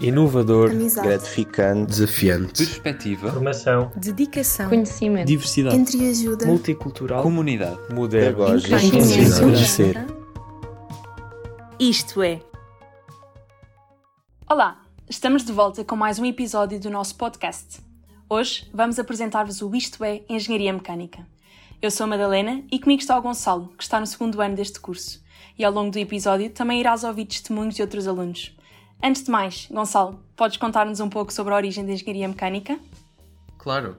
inovador, amizade, gratificante, desafiante, perspectiva, formação, dedicação, conhecimento, diversidade, entreajuda, multicultural, comunidade, moderno, conhecer. Isto é. Olá, estamos de volta com mais um episódio do nosso podcast. Hoje vamos apresentar-vos o Isto é Engenharia Mecânica. Eu sou a Madalena e comigo está o Gonçalo, que está no segundo ano deste curso. E ao longo do episódio também irás ouvir testemunhos de outros alunos. Antes de mais, Gonçalo, podes contar-nos um pouco sobre a origem da Engenharia Mecânica? Claro.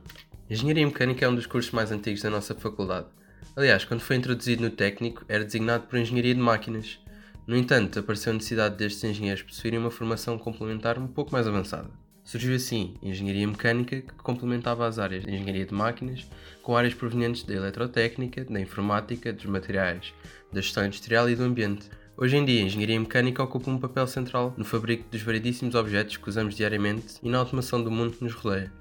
Engenharia Mecânica é um dos cursos mais antigos da nossa faculdade. Aliás, quando foi introduzido no técnico, era designado por Engenharia de Máquinas. No entanto, apareceu a necessidade destes engenheiros possuírem uma formação complementar um pouco mais avançada. Surgiu assim a Engenharia Mecânica, que complementava as áreas de Engenharia de Máquinas com áreas provenientes da Eletrotécnica, da Informática, dos Materiais, da Gestão Industrial e do Ambiente. Hoje em dia, a engenharia mecânica ocupa um papel central no fabrico dos variedíssimos objetos que usamos diariamente e na automação do mundo que nos rodeia.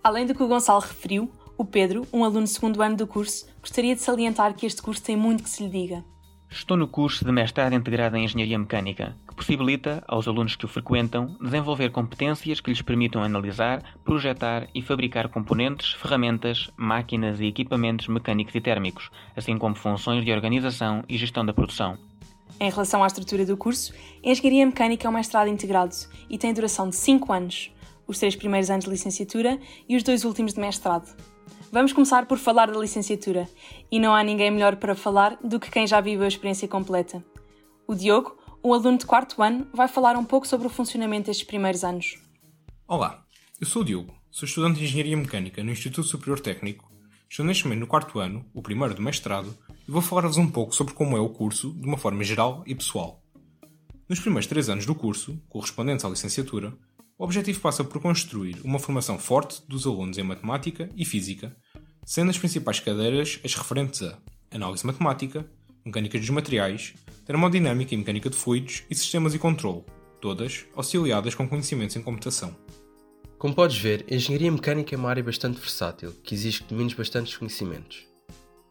Além do que o Gonçalo referiu, o Pedro, um aluno do segundo ano do curso, gostaria de salientar que este curso tem muito que se lhe diga. Estou no curso de mestrado integrado em Engenharia Mecânica, que possibilita aos alunos que o frequentam desenvolver competências que lhes permitam analisar, projetar e fabricar componentes, ferramentas, máquinas e equipamentos mecânicos e térmicos, assim como funções de organização e gestão da produção. Em relação à estrutura do curso, Engenharia Mecânica é um mestrado integrado e tem duração de 5 anos, os três primeiros anos de licenciatura e os dois últimos de mestrado. Vamos começar por falar da licenciatura, e não há ninguém melhor para falar do que quem já viveu a experiência completa. O Diogo, um aluno de quarto ano, vai falar um pouco sobre o funcionamento destes primeiros anos. Olá, eu sou o Diogo, sou estudante de Engenharia Mecânica no Instituto Superior Técnico. Estou neste momento no quarto ano, o primeiro do mestrado, e vou falar-vos um pouco sobre como é o curso de uma forma geral e pessoal. Nos primeiros três anos do curso, correspondentes à licenciatura, o objetivo passa por construir uma formação forte dos alunos em matemática e física, sendo as principais cadeiras as referentes a análise matemática, mecânica dos materiais, termodinâmica e mecânica de fluidos e sistemas e controle, todas auxiliadas com conhecimentos em computação. Como podes ver, a engenharia mecânica é uma área bastante versátil, que exige de domines bastantes conhecimentos.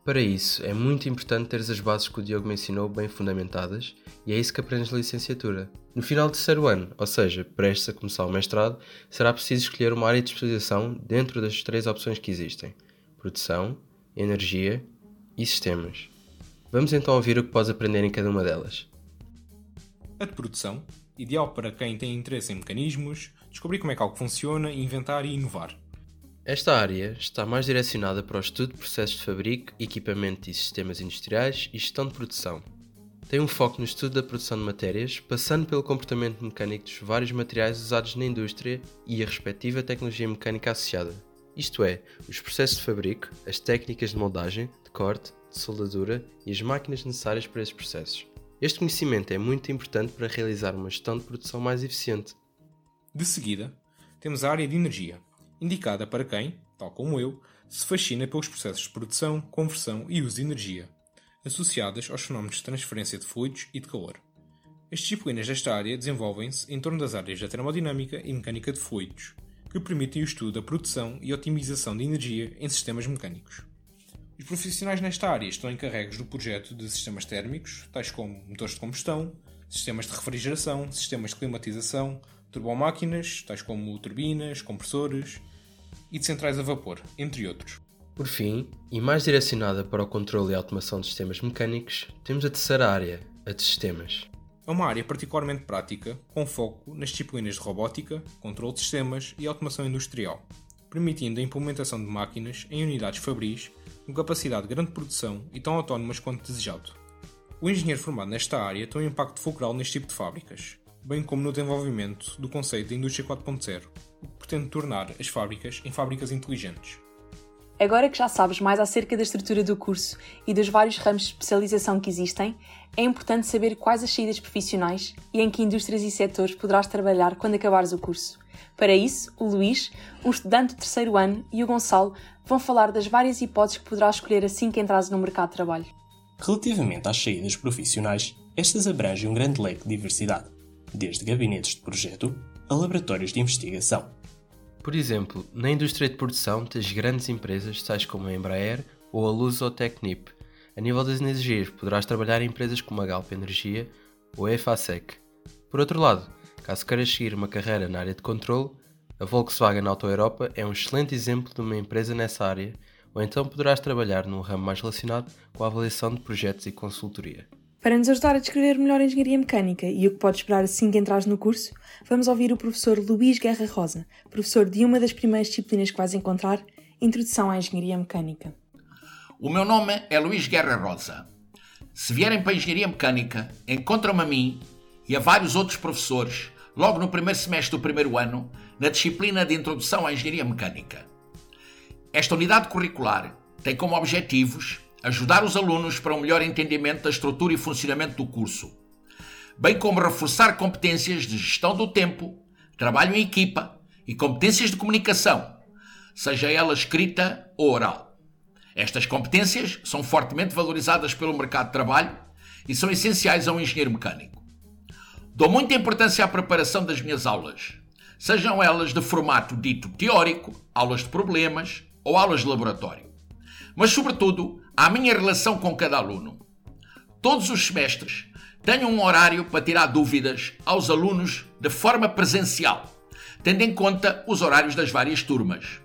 Para isso, é muito importante teres as bases que o Diogo mencionou bem fundamentadas e é isso que aprendes na licenciatura. No final do terceiro ano, ou seja, prestes a começar o mestrado, será preciso escolher uma área de especialização dentro das três opções que existem: produção, energia e sistemas. Vamos então ouvir o que podes aprender em cada uma delas. A de produção, ideal para quem tem interesse em mecanismos, descobrir como é que algo funciona, inventar e inovar. Esta área está mais direcionada para o estudo de processos de fabrico, equipamento e sistemas industriais e gestão de produção. Tem um foco no estudo da produção de matérias, passando pelo comportamento mecânico dos vários materiais usados na indústria e a respectiva tecnologia mecânica associada. Isto é, os processos de fabrico, as técnicas de moldagem, de corte, de soldadura e as máquinas necessárias para esses processos. Este conhecimento é muito importante para realizar uma gestão de produção mais eficiente. De seguida, temos a área de energia, indicada para quem, tal como eu, se fascina pelos processos de produção, conversão e uso de energia, associadas aos fenómenos de transferência de fluidos e de calor. As disciplinas desta área desenvolvem-se em torno das áreas da termodinâmica e mecânica de fluidos, que permitem o estudo da produção e otimização de energia em sistemas mecânicos. Os profissionais nesta área estão encarregues do projeto de sistemas térmicos, tais como motores de combustão, sistemas de refrigeração, sistemas de climatização, turbomáquinas, tais como turbinas, compressores e de centrais a vapor, entre outros. Por fim, e mais direcionada para o controle e automação de sistemas mecânicos, temos a terceira área, a de sistemas. É uma área particularmente prática, com foco nas disciplinas de robótica, controle de sistemas e automação industrial, permitindo a implementação de máquinas em unidades fabris com capacidade de grande produção e tão autónomas quanto desejado. O engenheiro formado nesta área tem um impacto fulcral neste tipo de fábricas, bem como no desenvolvimento do conceito da indústria 4.0, o que pretende tornar as fábricas em fábricas inteligentes. Agora que já sabes mais acerca da estrutura do curso e dos vários ramos de especialização que existem, é importante saber quais as saídas profissionais e em que indústrias e setores poderás trabalhar quando acabares o curso. Para isso, o Luís, um estudante do terceiro ano, e o Gonçalo vão falar das várias hipóteses que poderás escolher assim que entrares no mercado de trabalho. Relativamente às saídas profissionais, estas abrangem um grande leque de diversidade desde gabinetes de projeto a laboratórios de investigação. Por exemplo, na indústria de produção tens grandes empresas tais como a Embraer ou a Technip. A nível das energias, poderás trabalhar em empresas como a Galp Energia ou a EFASEC. Por outro lado, Caso queiras seguir uma carreira na área de controle, a Volkswagen Auto Europa é um excelente exemplo de uma empresa nessa área, ou então poderás trabalhar num ramo mais relacionado com a avaliação de projetos e consultoria. Para nos ajudar a descrever melhor a engenharia mecânica e o que podes esperar assim que entrares no curso, vamos ouvir o professor Luís Guerra Rosa, professor de uma das primeiras disciplinas que vais encontrar, Introdução à Engenharia Mecânica. O meu nome é Luís Guerra Rosa. Se vierem para a Engenharia Mecânica, encontram-me a mim e a vários outros professores logo no primeiro semestre do primeiro ano, na disciplina de Introdução à Engenharia Mecânica. Esta unidade curricular tem como objetivos ajudar os alunos para um melhor entendimento da estrutura e funcionamento do curso, bem como reforçar competências de gestão do tempo, trabalho em equipa e competências de comunicação, seja ela escrita ou oral. Estas competências são fortemente valorizadas pelo mercado de trabalho e são essenciais a um engenheiro mecânico. Dou muita importância à preparação das minhas aulas, sejam elas de formato dito teórico, aulas de problemas ou aulas de laboratório, mas, sobretudo, à minha relação com cada aluno. Todos os semestres tenho um horário para tirar dúvidas aos alunos de forma presencial, tendo em conta os horários das várias turmas.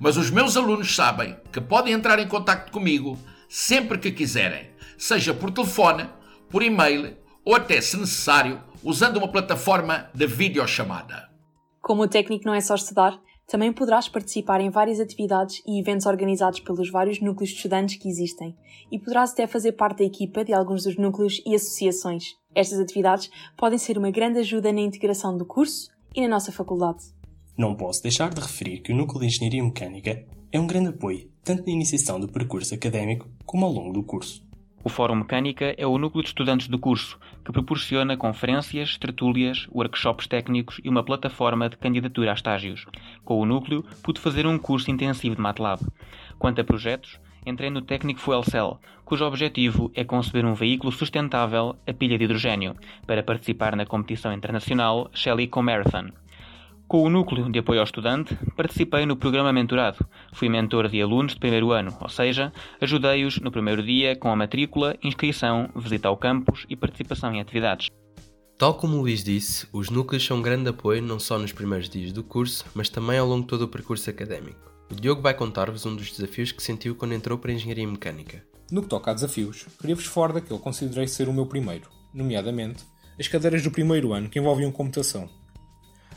Mas os meus alunos sabem que podem entrar em contato comigo sempre que quiserem, seja por telefone, por e-mail ou até, se necessário, usando uma plataforma de videochamada. Como o técnico não é só estudar, também poderás participar em várias atividades e eventos organizados pelos vários núcleos de estudantes que existem, e poderás até fazer parte da equipa de alguns dos núcleos e associações. Estas atividades podem ser uma grande ajuda na integração do curso e na nossa faculdade. Não posso deixar de referir que o Núcleo de Engenharia Mecânica é um grande apoio, tanto na iniciação do percurso académico como ao longo do curso. O Fórum Mecânica é o núcleo de estudantes do curso, que proporciona conferências, tertúlias, workshops técnicos e uma plataforma de candidatura a estágios. Com o núcleo, pude fazer um curso intensivo de MATLAB. Quanto a projetos, entrei no Técnico Fuel Cell, cujo objetivo é conceber um veículo sustentável a pilha de hidrogênio, para participar na competição internacional Shell Eco Marathon. Com o Núcleo de Apoio ao Estudante, participei no programa Mentorado. Fui mentor de alunos de primeiro ano, ou seja, ajudei-os no primeiro dia com a matrícula, inscrição, visita ao campus e participação em atividades. Tal como o Luís disse, os núcleos são um grande apoio não só nos primeiros dias do curso, mas também ao longo de todo o percurso académico. O Diogo vai contar-vos um dos desafios que sentiu quando entrou para a Engenharia Mecânica. No que toca a desafios, queria-vos fora daquele que considerei ser o meu primeiro, nomeadamente as cadeiras do primeiro ano que envolviam computação.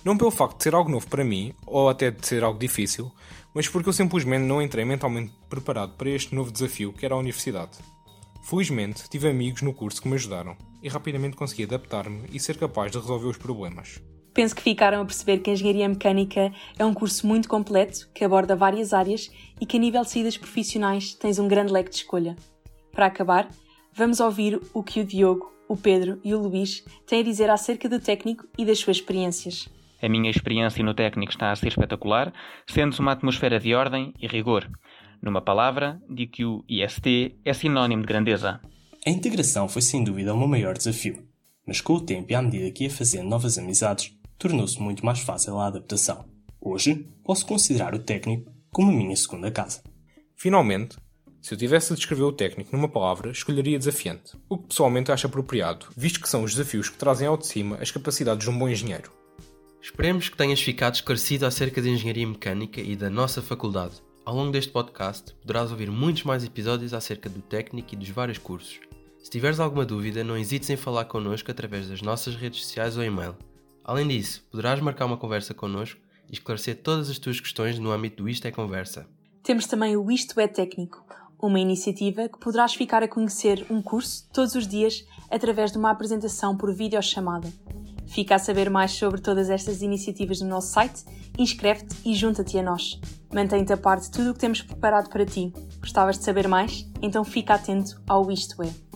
Não pelo facto de ser algo novo para mim, ou até de ser algo difícil, mas porque eu simplesmente não entrei mentalmente preparado para este novo desafio que era a universidade. Felizmente, tive amigos no curso que me ajudaram e rapidamente consegui adaptar-me e ser capaz de resolver os problemas. Penso que ficaram a perceber que a Engenharia Mecânica é um curso muito completo, que aborda várias áreas e que, a nível de saídas profissionais, tens um grande leque de escolha. Para acabar, vamos ouvir o que o Diogo, o Pedro e o Luís têm a dizer acerca do técnico e das suas experiências. A minha experiência no técnico está a ser espetacular, sendo-se uma atmosfera de ordem e rigor. Numa palavra, digo que o IST é sinónimo de grandeza. A integração foi sem dúvida o meu maior desafio, mas com o tempo e à medida que ia fazendo novas amizades, tornou-se muito mais fácil a adaptação. Hoje, posso considerar o técnico como a minha segunda casa. Finalmente, se eu tivesse de descrever o técnico numa palavra, escolheria desafiante, o que pessoalmente acho apropriado, visto que são os desafios que trazem ao de cima as capacidades de um bom engenheiro. Esperemos que tenhas ficado esclarecido acerca da engenharia mecânica e da nossa faculdade. Ao longo deste podcast, poderás ouvir muitos mais episódios acerca do técnico e dos vários cursos. Se tiveres alguma dúvida, não hesites em falar connosco através das nossas redes sociais ou e-mail. Além disso, poderás marcar uma conversa connosco e esclarecer todas as tuas questões no âmbito do Isto é Conversa. Temos também o Isto é Técnico, uma iniciativa que poderás ficar a conhecer um curso todos os dias através de uma apresentação por videochamada. Fica a saber mais sobre todas estas iniciativas no nosso site, inscreve-te e junta-te a nós. Mantém-te a par de tudo o que temos preparado para ti. Gostavas de saber mais? Então fica atento ao Isto É.